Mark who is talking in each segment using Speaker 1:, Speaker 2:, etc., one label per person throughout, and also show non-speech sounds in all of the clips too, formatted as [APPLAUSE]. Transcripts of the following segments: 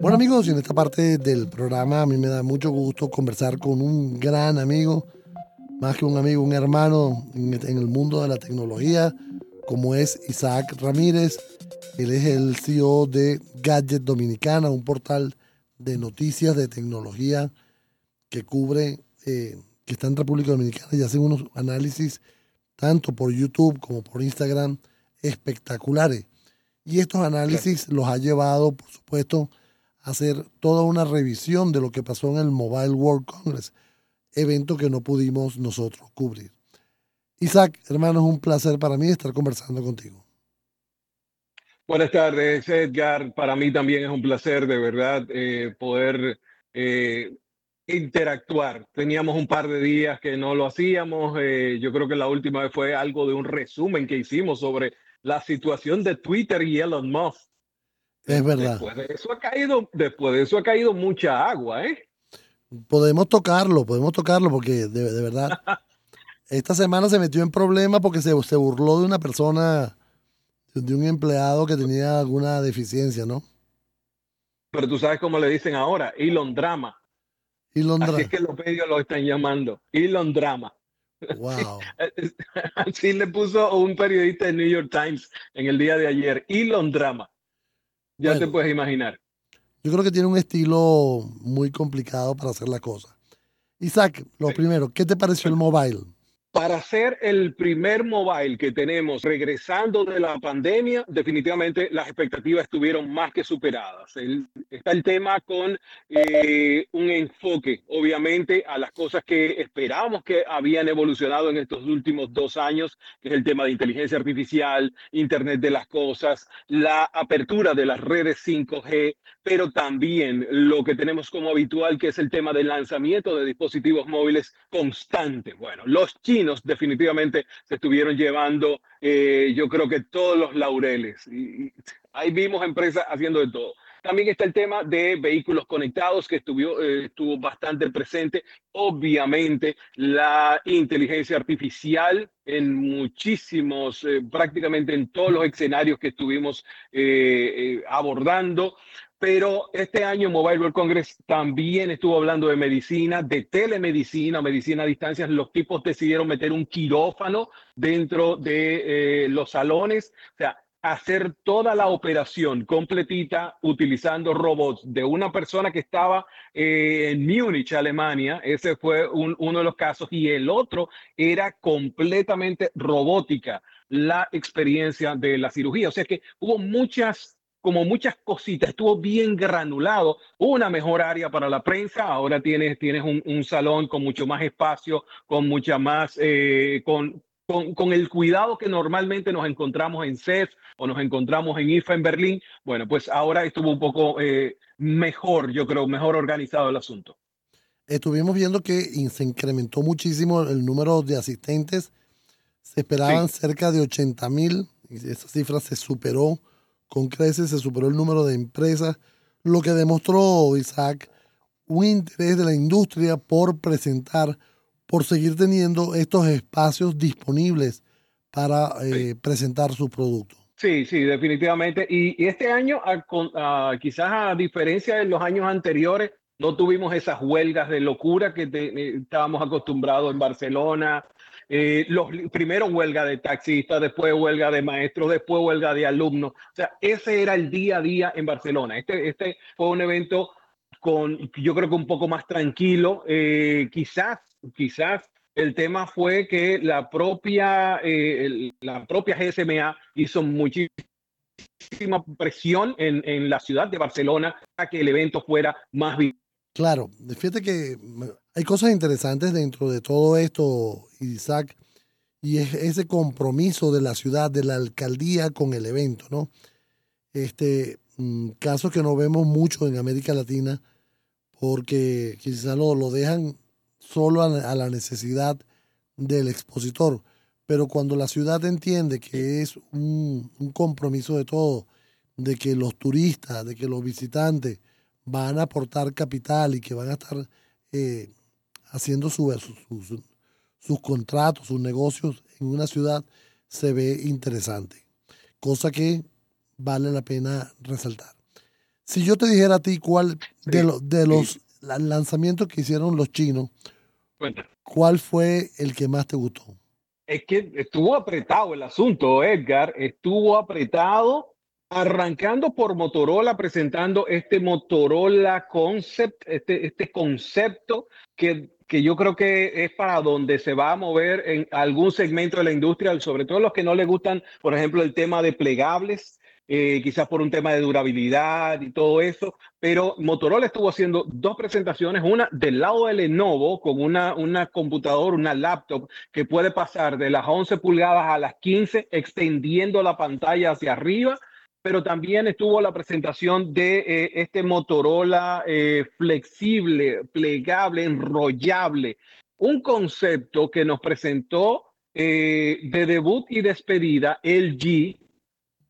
Speaker 1: Bueno amigos, en esta parte del programa a mí me da mucho gusto conversar con un gran amigo, más que un amigo, un hermano en, el mundo de la tecnología, como es Isaac Ramírez. Él es el CEO de Gadget Dominicana, un portal de noticias de tecnología que cubre, eh, que está en República Dominicana y hace unos análisis tanto por YouTube como por Instagram espectaculares. Y estos análisis los ha llevado, por supuesto, a hacer toda una revisión de lo que pasó en el Mobile World Congress, evento que no pudimos nosotros cubrir. Isaac, hermano, es un placer para mí estar conversando contigo.
Speaker 2: Buenas tardes, Edgar. Para mí también es un placer, de verdad, eh, poder eh, interactuar. Teníamos un par de días que no lo hacíamos. Eh, yo creo que la última vez fue algo de un resumen que hicimos sobre la situación de Twitter y Elon Musk.
Speaker 1: Es verdad.
Speaker 2: Después de eso ha caído, después de eso ha caído mucha agua, ¿eh?
Speaker 1: Podemos tocarlo, podemos tocarlo porque de, verdad [LAUGHS] esta semana se metió en problemas porque se, se burló de una persona, de un empleado que tenía alguna deficiencia, ¿no?
Speaker 2: Pero tú sabes cómo le dicen ahora, Elon Drama. Elon Drama. Así es que los medios lo están llamando, Elon Drama.
Speaker 1: Wow. [LAUGHS] [LAUGHS]
Speaker 2: Así le puso un periodista de New York Times en el día de ayer, Elon Drama. Ya te puedes imaginar.
Speaker 1: Yo creo que tiene un estilo muy complicado para hacer la cosa. Isaac, lo primero, ¿qué te pareció el mobile?
Speaker 2: Para ser el primer mobile que tenemos regresando de la pandemia, definitivamente las expectativas estuvieron más que superadas. está el tema con eh, un enfoque, obviamente, a las cosas que esperábamos que habían evolucionado en estos últimos dos años, que es el tema de inteligencia artificial, Internet de las Cosas, la apertura de las redes 5G, pero también lo que tenemos como habitual, que es el tema del lanzamiento de dispositivos móviles constantes. Bueno, los chinos definitivamente se estuvieron llevando, eh, yo creo que todos los laureles. Y, ahí vimos empresas haciendo de todo. También está el tema de vehículos conectados que estuvo, eh, estuvo bastante presente. Obviamente, la inteligencia artificial en muchísimos, eh, prácticamente en todos los escenarios que estuvimos abordando pero este año Mobile World Congress también estuvo hablando de medicina, de telemedicina, medicina a distancia. Los tipos decidieron meter un quirófano dentro de eh, los salones, o sea, hacer toda la operación completita utilizando robots de una persona que estaba eh, en Múnich, Alemania. Ese fue uno de los casos. Y el otro era completamente robótica la experiencia de la cirugía. O sea que hubo muchas como muchas cositas, estuvo bien granulado, una mejor área para la prensa, ahora tienes, tienes un, salón con mucho más espacio, con mucha más, eh, con, con, el cuidado que normalmente nos encontramos en CES o nos encontramos en IFA en Berlín, bueno, pues ahora estuvo un poco eh, mejor, yo creo, mejor organizado el asunto.
Speaker 1: Estuvimos viendo que se incrementó muchísimo el número de asistentes, se esperaban cerca de 80 mil, y esa cifra se superó con creces se superó el número de empresas, lo que demostró, Isaac, un interés de la industria por presentar, por seguir teniendo estos espacios disponibles para eh, presentar sus productos.
Speaker 2: Sí, sí, definitivamente. Y, este año, quizás a diferencia de los años anteriores, no tuvimos esas huelgas de locura que eh, estábamos acostumbrados en Barcelona, eh, los primero huelga de taxistas, después huelga de maestros, después huelga de alumnos. O sea, ese era el día a día en Barcelona. Este, este fue un evento con, yo creo que un poco más tranquilo. Eh, quizás, quizás el tema fue que la propia, eh, la propia GSMA hizo muchísima presión en, en, la ciudad de Barcelona para que el evento fuera más
Speaker 1: Claro, fíjate que hay cosas interesantes dentro de todo esto, Isaac, y es ese compromiso de la ciudad, de la alcaldía con el evento, ¿no? Este, mm, caso que no vemos mucho en América Latina, porque quizás lo, lo dejan solo a, la necesidad del expositor. Pero cuando la ciudad entiende que es un, un compromiso de todo, de que los turistas, de que los visitantes, van a aportar capital y que van a estar eh, haciendo sus contratos, sus negocios en una ciudad, se ve interesante. Cosa que vale la pena resaltar. Si yo te dijera a ti cuál de, de los lanzamientos que hicieron los chinos, ¿cuál fue el que más te gustó?
Speaker 2: Es que estuvo apretado el asunto, Edgar, estuvo apretado arrancando por Motorola, presentando este Motorola Concept, este, este concepto que, que yo creo que es para donde se va a mover en algún segmento de la industria, sobre todo los que no les gustan, por ejemplo, el tema de plegables. Eh, quizás por un tema de durabilidad y todo eso, pero Motorola estuvo haciendo dos presentaciones, una del lado de Lenovo con una, una computadora, una laptop que puede pasar de las 11 pulgadas a las 15, extendiendo la pantalla hacia arriba, pero también estuvo la presentación de eh, este Motorola eh, flexible, plegable, enrollable, un concepto que nos presentó de debut y despedida LG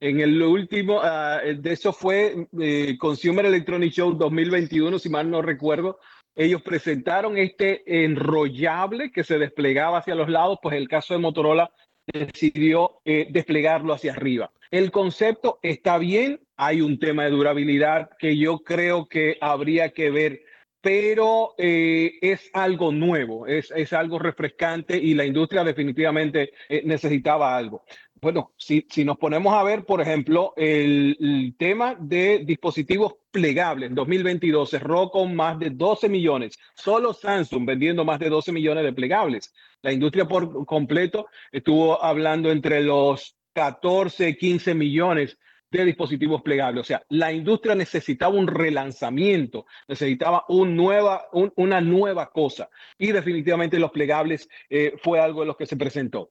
Speaker 2: en el último, ah, de eso fue eh, Consumer Electronic Show 2021, si mal no recuerdo. Ellos presentaron este enrollable que se desplegaba hacia los lados, pues el caso de Motorola decidió eh, desplegarlo hacia arriba. El concepto está bien, hay un tema de durabilidad que yo creo que habría que ver, pero eh, es algo nuevo, es, algo refrescante y la industria definitivamente necesitaba algo. Bueno, si, si, nos ponemos a ver, por ejemplo, el, tema de dispositivos plegables en 2022 cerró con más de 12 millones, solo Samsung vendiendo más de 12 millones de plegables. La industria por completo estuvo hablando entre los 14, 15 millones de dispositivos plegables. O sea, la industria necesitaba un relanzamiento, necesitaba una nueva cosa. Y definitivamente los plegables eh, fue algo de lo que se presentó.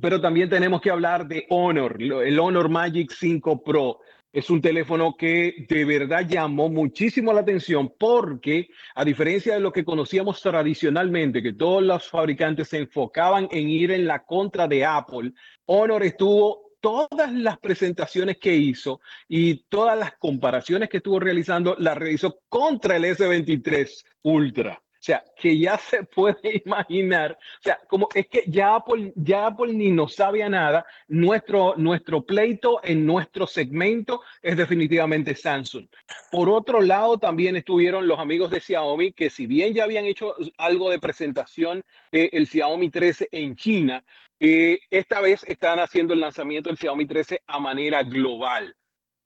Speaker 2: Pero también tenemos que hablar de Honor, el Honor Magic 5 Pro. Es un teléfono que de verdad llamó muchísimo la atención porque, a diferencia de lo que conocíamos tradicionalmente, que todos los fabricantes se enfocaban en ir en la contra de Apple, Honor estuvo todas las presentaciones que hizo y todas las comparaciones que estuvo realizando, las realizó contra el S23 Ultra. Sea, que ya [LAUGHS] se puede imaginar, o sea, como es que ya Apple, ya Apple ni nos sabía nada, nuestro, nuestro pleito en nuestro segmento es definitivamente Samsung. Por otro lado, también estuvieron los amigos de Xiaomi, que si bien ya habían hecho algo de presentación del Xiaomi 13 en China, eh, esta vez están haciendo el lanzamiento del Xiaomi 13 a manera global.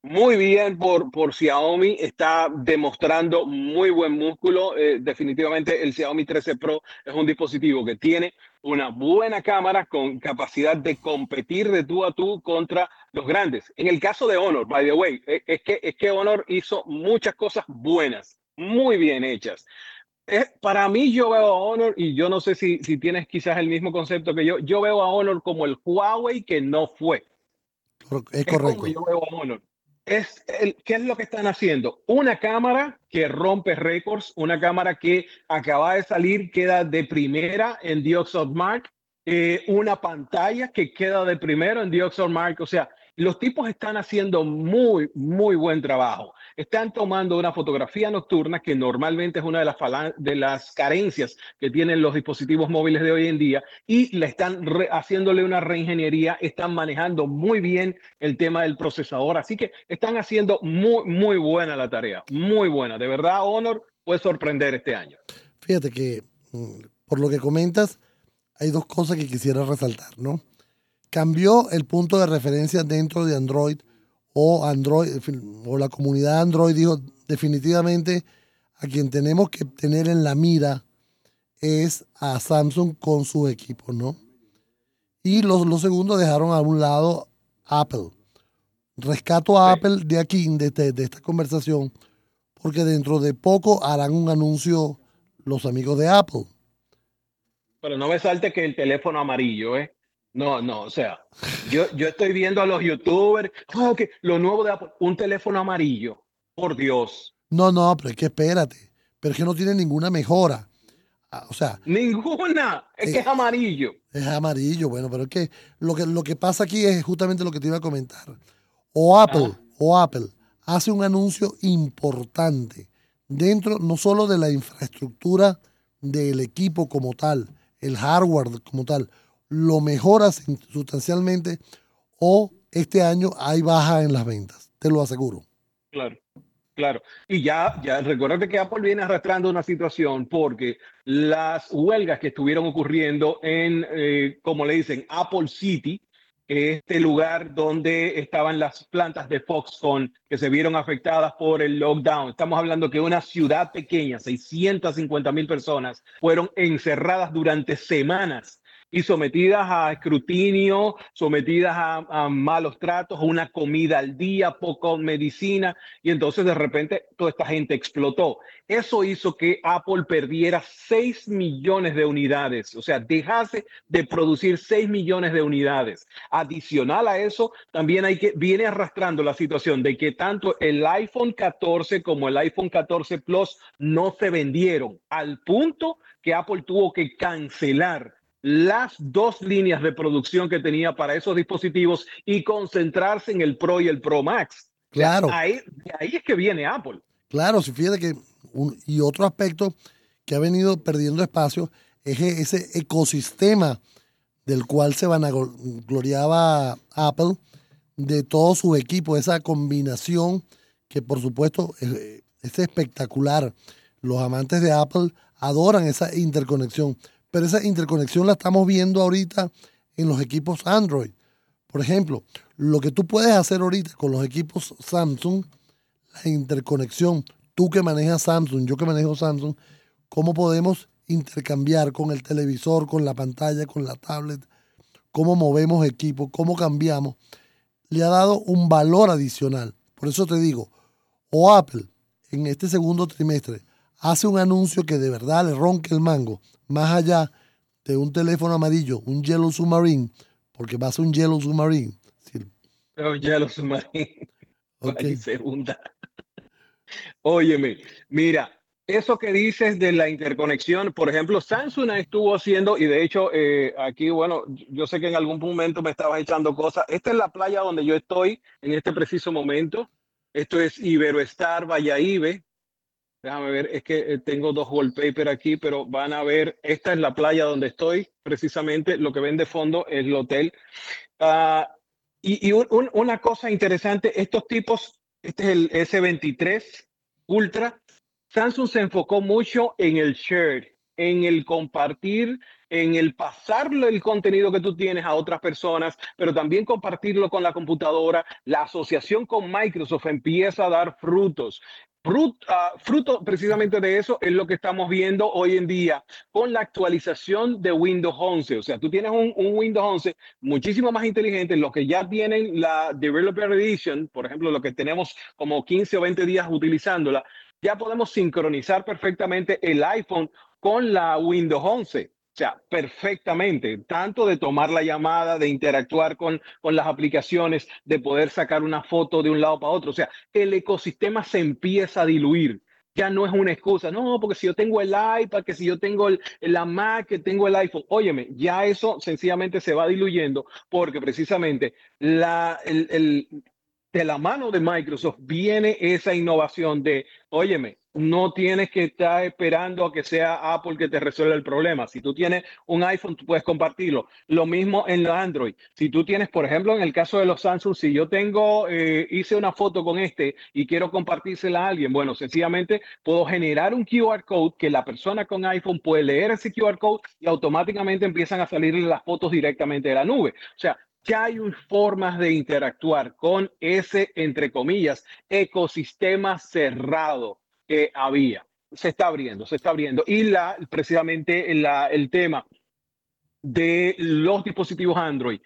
Speaker 2: Muy bien por, por Xiaomi, está demostrando muy buen músculo. Eh, definitivamente el Xiaomi 13 Pro es un dispositivo que tiene una buena cámara con capacidad de competir de tú a tú contra los grandes. En el caso de Honor, by the way, eh, es que, es que Honor hizo muchas cosas buenas, muy bien hechas. para mí yo veo a Honor, y yo no sé si, si tienes quizás el mismo concepto que yo, yo veo a Honor como el Huawei que no fue.
Speaker 1: Es correcto.
Speaker 2: yo veo a Honor es el, ¿qué es lo que están haciendo? Una cámara que rompe récords, una cámara que acaba de salir, queda de primera en The Mark, eh, una pantalla que queda de primero en The Mark, o sea, los tipos están haciendo muy, muy buen trabajo. Están tomando una fotografía nocturna que normalmente es una de las, de las carencias que tienen los dispositivos móviles de hoy en día y le están haciéndole una reingeniería, están manejando muy bien el tema del procesador. Así que están haciendo muy, muy buena la tarea, muy buena. De verdad, Honor puede sorprender este año.
Speaker 1: Fíjate que mm, por lo que comentas, hay dos cosas que quisiera resaltar, ¿no? Cambió el punto de referencia dentro de Android o Android o la comunidad Android dijo definitivamente a quien tenemos que tener en la mira es a Samsung con su equipo, ¿no? Y los, los segundos dejaron a un lado Apple. Rescato a Apple de aquí, de, de esta conversación, porque dentro de poco harán un anuncio los amigos de Apple.
Speaker 2: Pero no me salte que el teléfono amarillo, ¿eh? No, no, o sea, yo, yo estoy viendo a los youtubers, oh, lo nuevo de Apple, un teléfono amarillo, por Dios.
Speaker 1: No, no, pero es que espérate, pero es que no tiene ninguna mejora. Ah, o sea,
Speaker 2: ninguna, es que es amarillo.
Speaker 1: Es amarillo, bueno, pero es que lo que, lo que pasa aquí es justamente lo que te iba a comentar. O Apple, o Apple hace un anuncio importante dentro no solo de la infraestructura del equipo como tal, el hardware como tal, lo mejora sustancialmente o este año hay baja en las ventas, te lo aseguro.
Speaker 2: Claro. Claro, y ya, ya recuerda que Apple viene arrastrando una situación porque las huelgas que estuvieron ocurriendo en, eh, como le dicen, Apple City, este lugar donde estaban las plantas de Foxconn que se vieron afectadas por el lockdown. Estamos hablando que una ciudad pequeña, 650 mil personas, fueron encerradas durante semanas y sometidas a escrutinio, sometidas a, malos tratos, a una comida al día, poco medicina, y entonces de repente toda esta gente explotó. Eso hizo que Apple perdiera 6 millones de unidades, o sea, dejase de producir 6 millones de unidades. Adicional a eso, también hay que, viene arrastrando la situación de que tanto el iPhone 14 como el iPhone 14 Plus no se vendieron al punto que Apple tuvo que cancelar las dos líneas de producción que tenía para esos dispositivos y concentrarse en el Pro y el Pro Max.
Speaker 1: Claro.
Speaker 2: ahí, ahí es que viene Apple.
Speaker 1: Claro, si fíjate que, y otro aspecto que ha venido perdiendo espacio es e, ese ecosistema del cual se vanagloriaba Apple, de todo su equipo, esa combinación que por supuesto es, es espectacular. Los amantes de Apple adoran esa interconexión pero esa interconexión la estamos viendo ahorita en los equipos Android. Por ejemplo, lo que tú puedes hacer ahorita con los equipos Samsung, la interconexión, tú que manejas Samsung, yo que manejo Samsung, cómo podemos intercambiar con el televisor, con la pantalla, con la tablet, cómo movemos equipos, cómo cambiamos, le ha dado un valor adicional. Por eso te digo, o Apple en este segundo trimestre hace un anuncio que de verdad le ronque el mango, más allá de un teléfono amarillo, un Yellow Submarine, porque va a ser un Yellow Submarine.
Speaker 2: Un Yellow Submarine. [LAUGHS] Okay. Segunda. Óyeme, mira, eso que dices de la interconexión, por ejemplo, Samsung estuvo haciendo, y de hecho, eh, aquí, bueno, yo sé que en algún momento me estabas echando cosas. Esta es la playa donde yo estoy en este preciso momento. Esto es Iberoestar Valladolid, Déjame ver, es que eh, tengo dos wallpaper aquí, pero van a ver, esta es la playa donde estoy, precisamente lo que ven de fondo es el hotel. Ah, y, una cosa interesante, estos tipos, este es el S23 Ultra, Samsung se enfocó mucho en el share, en el compartir, en el pasarle el contenido que tú tienes a otras personas, pero también compartirlo con la computadora. La asociación con Microsoft empieza a dar frutos. Ah, fruto precisamente de eso es lo que estamos viendo hoy en día con la actualización de Windows 11. O sea, tú tienes un, Windows 11 muchísimo más inteligente. Los que ya tienen la Developer Edition, por ejemplo, lo que tenemos como 15 o 20 días utilizándola, ya podemos sincronizar perfectamente el iPhone con la Windows 11. O sea, perfectamente, tanto de tomar la llamada, de interactuar con, con las aplicaciones, de poder sacar una foto de un lado para otro. O sea, el ecosistema se empieza a diluir. Ya no es una excusa, no, porque si yo tengo el iPad, que si yo tengo el, la Mac, que tengo el iPhone, óyeme, ya eso sencillamente se va diluyendo porque precisamente la, el, el, de la mano de Microsoft viene esa innovación de, óyeme, no tienes que estar esperando a que sea Apple que te resuelva el problema. Si tú tienes un iPhone, tú puedes compartirlo. Lo mismo en Android. Si tú tienes, por ejemplo, en el caso de los Samsung, si yo tengo, eh, hice una foto con este y quiero compartírsela a alguien, bueno, sencillamente puedo generar un QR code que la persona con iPhone puede leer ese QR code y automáticamente empiezan a salir las fotos directamente de la nube. O sea, ya hay formas de interactuar con ese, entre comillas, ecosistema cerrado que había. Se está abriendo, se está abriendo. Y la, precisamente el tema de los dispositivos Android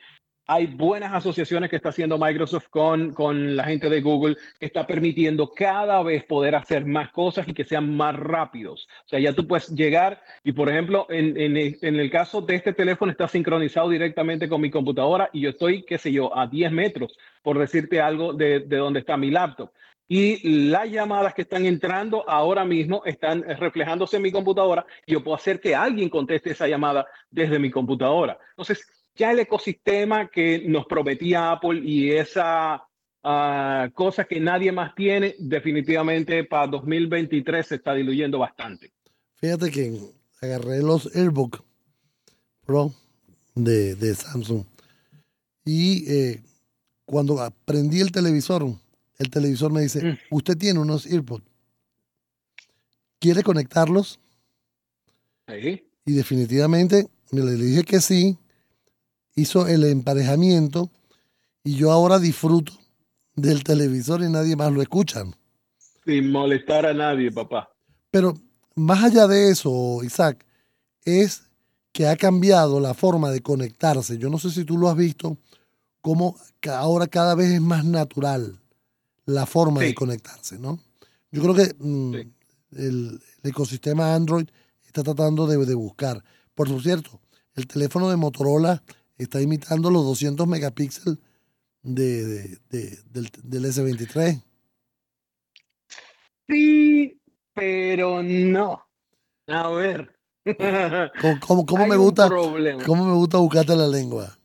Speaker 2: hay buenas asociaciones que está haciendo Microsoft con, con la gente de Google, que está permitiendo cada vez poder hacer más cosas y que sean más rápidos. O sea, ya tú puedes llegar y, por ejemplo, en, en, en el caso de este teléfono está sincronizado directamente con mi computadora y yo estoy, qué sé yo, a 10 metros, por decirte algo, de, de donde está mi laptop. Y las llamadas que están entrando ahora mismo están reflejándose en mi computadora y yo puedo hacer que alguien conteste esa llamada desde mi computadora. Entonces, ya el ecosistema que nos prometía Apple y esa uh, cosa que nadie más tiene, definitivamente para 2023 se está diluyendo bastante.
Speaker 1: Fíjate que agarré los AirBook Pro de, de Samsung y eh, cuando prendí el televisor, el televisor me dice,
Speaker 2: Mm.
Speaker 1: usted tiene unos earpods. ¿Quiere conectarlos? Y definitivamente me le dije que sí, hizo el emparejamiento y yo ahora disfruto del televisor y nadie más lo escucha.
Speaker 2: Sin molestar a nadie, papá.
Speaker 1: Pero más allá de eso, Isaac, es que ha cambiado la forma de conectarse. Yo no sé si tú lo has visto, como ahora cada vez es más natural la forma de conectarse, ¿no? Yo creo que mm,
Speaker 2: Sí.
Speaker 1: el, el ecosistema Android está tratando de, de buscar. Por cierto, el teléfono de Motorola está imitando los 200 megapíxeles de, de- de- del, del S23.
Speaker 2: Sí, pero no. A ver.
Speaker 1: ¿Cómo, cómo- [LAUGHS] me gusta,
Speaker 2: problema.
Speaker 1: cómo me gusta buscarte la lengua?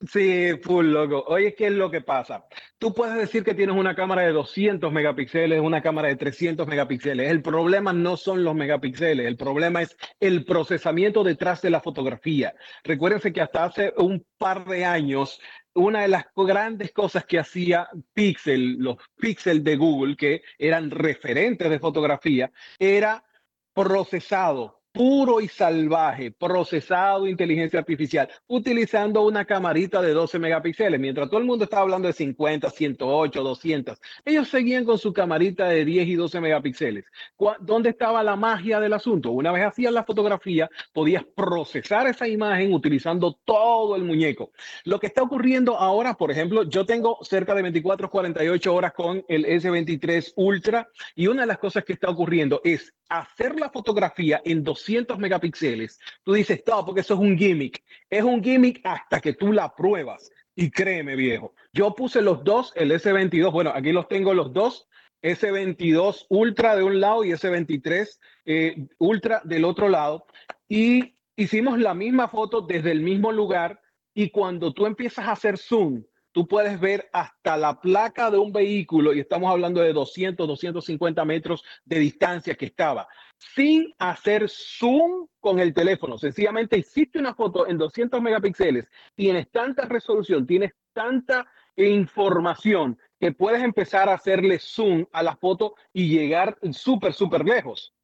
Speaker 2: Sí, full loco. Oye, ¿qué es lo que pasa? Tú puedes decir que tienes una cámara de 200 megapíxeles, una cámara de 300 megapíxeles. El problema no son los megapíxeles, el problema es el procesamiento detrás de la fotografía. Recuérdense que hasta hace un par de años, una de las grandes cosas que hacía Pixel, los Pixel de Google, que eran referentes de fotografía, era procesado puro y salvaje, procesado inteligencia artificial, utilizando una camarita de 12 megapíxeles. Mientras todo el mundo estaba hablando de 50, 108, 200, ellos seguían con su camarita de 10 y 12 megapíxeles. ¿Cuá- ¿Dónde estaba la magia del asunto? Una vez hacías la fotografía, podías procesar esa imagen utilizando todo el muñeco. Lo que está ocurriendo ahora, por ejemplo, yo tengo cerca de 24, 48 horas con el S23 Ultra y una de las cosas que está ocurriendo es hacer la fotografía en 200 megapíxeles. Tú dices, no, porque eso es un gimmick. Es un gimmick hasta que tú la pruebas. Y créeme, viejo, yo puse los dos, el S22, bueno, aquí los tengo los dos, S22 Ultra de un lado y S23 eh, Ultra del otro lado. Y hicimos la misma foto desde el mismo lugar y cuando tú empiezas a hacer zoom, tú puedes ver hasta la placa de un vehículo y estamos hablando de 200, 250 metros de distancia que estaba, sin hacer zoom con el teléfono. Sencillamente hiciste una foto en 200 megapíxeles, tienes tanta resolución, tienes tanta información que puedes empezar a hacerle zoom a la foto y llegar súper, súper lejos.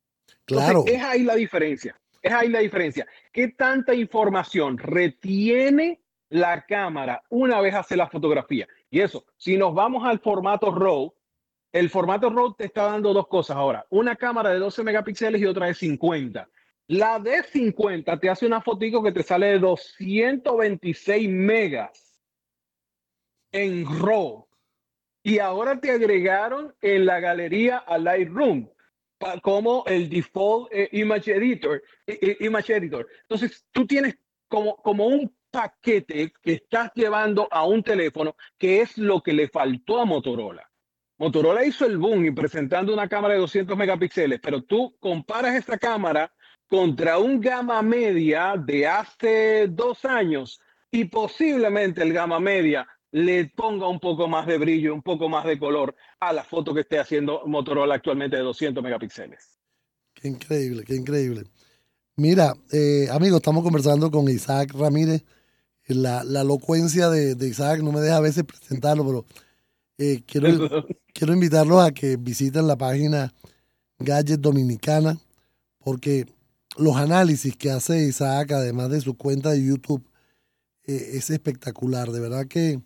Speaker 2: Entonces,
Speaker 1: Claro.
Speaker 2: es ahí la diferencia. Es ahí la diferencia. ¿Qué tanta información retiene la cámara una vez hace la fotografía? Y eso, si nos vamos al formato RAW, el formato RAW te está dando dos cosas ahora. Una cámara de 12 megapíxeles y otra de 50. La de 50 te hace una fotico que te sale de 226 megas en RAW. Y ahora te agregaron en la galería a Lightroom como el default eh, image editor, image editor. Entonces, tú tienes como, como un paquete que estás llevando a un teléfono que es lo que le faltó a Motorola. Motorola hizo el boom y presentando una cámara de 200 megapíxeles, pero tú comparas esta cámara contra un gama media de hace dos años y posiblemente el gama media le ponga un poco más de brillo, un poco más de color a la foto que esté haciendo Motorola actualmente de 200 megapíxeles.
Speaker 1: Qué increíble, qué increíble. Mira, eh, amigo, estamos conversando con Isaac Ramírez. La, la elocuencia de, de Isaac no me deja a veces presentarlo, pero eh, quiero, [LAUGHS] quiero invitarlos a que visiten la página Gadget Dominicana, porque los análisis que hace Isaac, además de su cuenta de YouTube, eh, es espectacular. De verdad que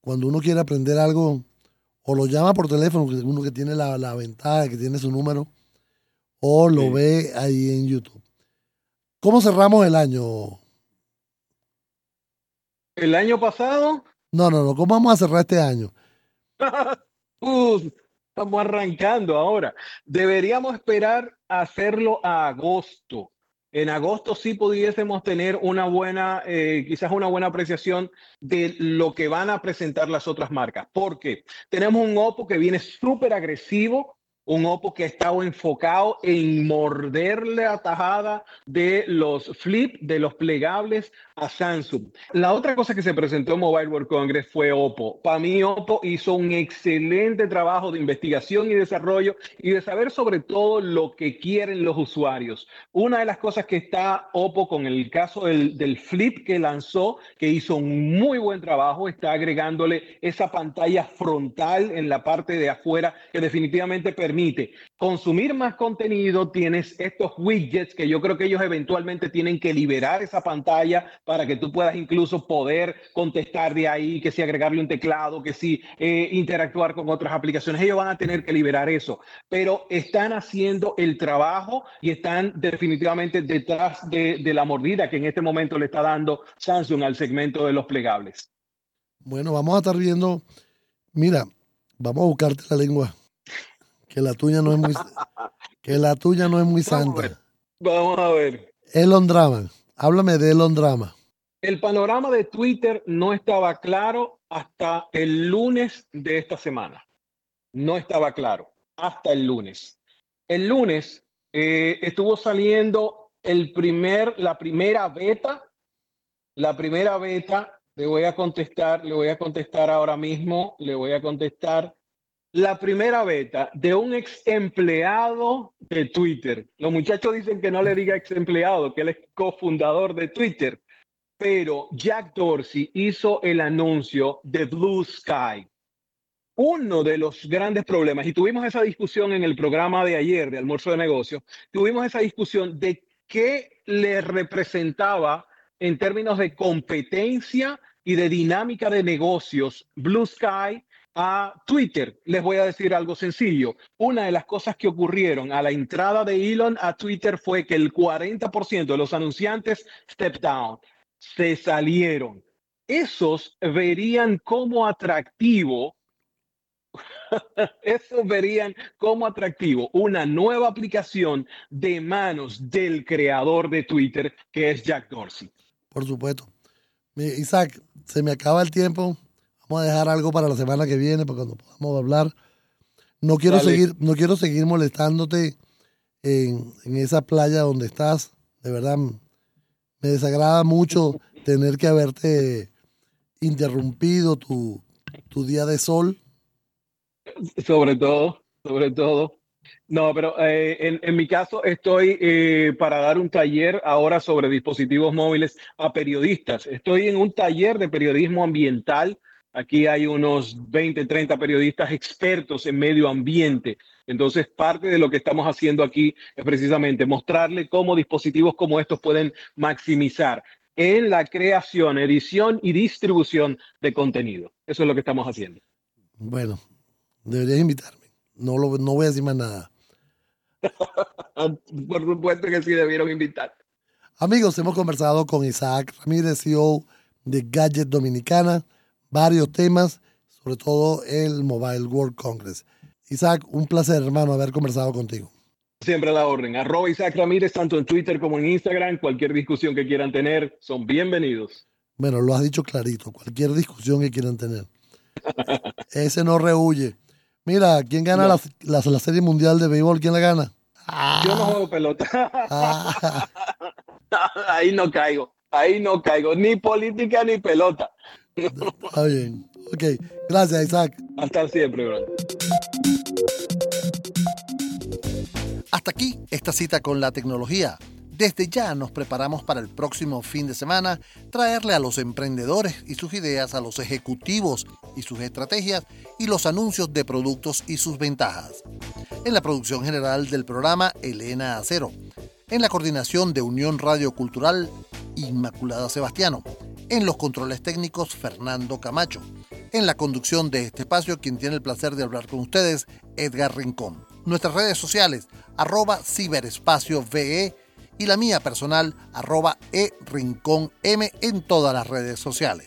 Speaker 1: cuando uno quiere aprender algo, o lo llama por teléfono, que uno que tiene la, la ventaja, que tiene su número, o lo
Speaker 2: Sí.
Speaker 1: ve ahí en YouTube. ¿Cómo cerramos el año?
Speaker 2: El año pasado,
Speaker 1: No, no, no. ¿Cómo vamos a cerrar este año? [LAUGHS]
Speaker 2: Estamos arrancando ahora. Deberíamos esperar a hacerlo a agosto. En agosto sí pudiésemos tener una buena, eh, quizás una buena apreciación de lo que van a presentar las otras marcas. Porque tenemos un Oppo que viene súper agresivo, un Oppo que ha estado enfocado en morderle a tajada de los flip, de los plegables a Samsung. La otra cosa que se presentó en Mobile World Congress fue Oppo. Para mí, Oppo hizo un excelente trabajo de investigación y desarrollo y de saber sobre todo lo que quieren los usuarios. Una de las cosas que está Oppo con el caso del, del Flip que lanzó, que hizo un muy buen trabajo, está agregándole esa pantalla frontal en la parte de afuera que definitivamente permite consumir más contenido. Tienes estos widgets que yo creo que ellos eventualmente tienen que liberar esa pantalla para que tú puedas incluso poder contestar de ahí, que si agregarle un teclado, que si eh, interactuar con otras aplicaciones. Ellos van a tener que liberar eso, pero están haciendo el trabajo y están definitivamente detrás de, de la mordida que en este momento le está dando Samsung al segmento de los plegables.
Speaker 1: Bueno, vamos a estar viendo, mira, vamos a buscarte la lengua, que la tuya no es muy, que la tuya no es muy santa.
Speaker 2: Vamos a ver.
Speaker 1: Elon Drama. Háblame de Elon Drama.
Speaker 2: El panorama de Twitter no estaba claro hasta el lunes de esta semana. No estaba claro hasta el lunes. El lunes eh, estuvo saliendo el primer, la primera beta, la primera beta. Le voy a contestar, le voy a contestar ahora mismo, le voy a contestar la primera beta de un ex empleado de Twitter. Los muchachos dicen que no le diga ex empleado, que él es cofundador de Twitter, pero Jack Dorsey hizo el anuncio de Blue Sky. Uno de los grandes problemas, y tuvimos esa discusión en el programa de ayer de almuerzo de negocios, tuvimos esa discusión de qué le representaba en términos de competencia y de dinámica de negocios Blue Sky a Twitter, les voy a decir algo sencillo. Una de las cosas que ocurrieron a la entrada de Elon a Twitter fue que el 40% de los anunciantes step down, se salieron. Esos verían como atractivo, [LAUGHS] esos verían como atractivo una nueva aplicación de manos del creador de Twitter, que es Jack Dorsey.
Speaker 1: Por supuesto. Isaac, se me acaba el tiempo a dejar algo para la semana que viene, para cuando podamos hablar. No quiero, seguir, no quiero seguir molestándote en, en, esa playa donde estás. De verdad, me desagrada mucho tener que haberte interrumpido tu, tu día de sol.
Speaker 2: Sobre todo, sobre todo. No, pero eh, en, en, mi caso estoy eh, para dar un taller ahora sobre dispositivos móviles a periodistas. Estoy en un taller de periodismo ambiental Aquí hay unos 20, 30 periodistas expertos en medio ambiente. Entonces, parte de lo que estamos haciendo aquí es precisamente mostrarle cómo dispositivos como estos pueden maximizar en la creación, edición y distribución de contenido. Eso es lo que estamos haciendo.
Speaker 1: Bueno, deberías invitarme. No, lo, no voy a decir más nada. [LAUGHS]
Speaker 2: Por supuesto que sí debieron invitar.
Speaker 1: Amigos, hemos conversado con Isaac Ramírez, CEO de Gadget Dominicana varios temas, sobre todo el Mobile World Congress. Isaac, un placer, hermano, haber conversado contigo.
Speaker 2: Siempre a la orden. Arroba Isaac Ramírez, tanto en Twitter como en Instagram. Cualquier discusión que quieran tener, son bienvenidos.
Speaker 1: Bueno, lo has dicho clarito. Cualquier discusión que quieran tener. [LAUGHS] Ese no rehuye. Mira, ¿quién gana la, la, serie mundial de béisbol? ¿Quién la gana?
Speaker 2: Yo no juego pelota. Ah. [LAUGHS] Ahí no caigo. Ahí no caigo. Ni política ni pelota.
Speaker 1: Está bien. Ok, gracias Isaac.
Speaker 2: Hasta siempre, bro.
Speaker 3: Hasta aquí esta cita con la tecnología. Desde ya nos preparamos para el próximo fin de semana traerle a los emprendedores y sus ideas, a los ejecutivos y sus estrategias y los anuncios de productos y sus ventajas. En la producción general del programa, Elena Acero. En la coordinación de Unión Radio Cultural, Inmaculada Sebastiano. En los controles técnicos, Fernando Camacho. En la conducción de este espacio, quien tiene el placer de hablar con ustedes, Edgar Rincón. Nuestras redes sociales, arroba ciberespacio VE y la mía personal, arroba e rincón M en todas las redes sociales.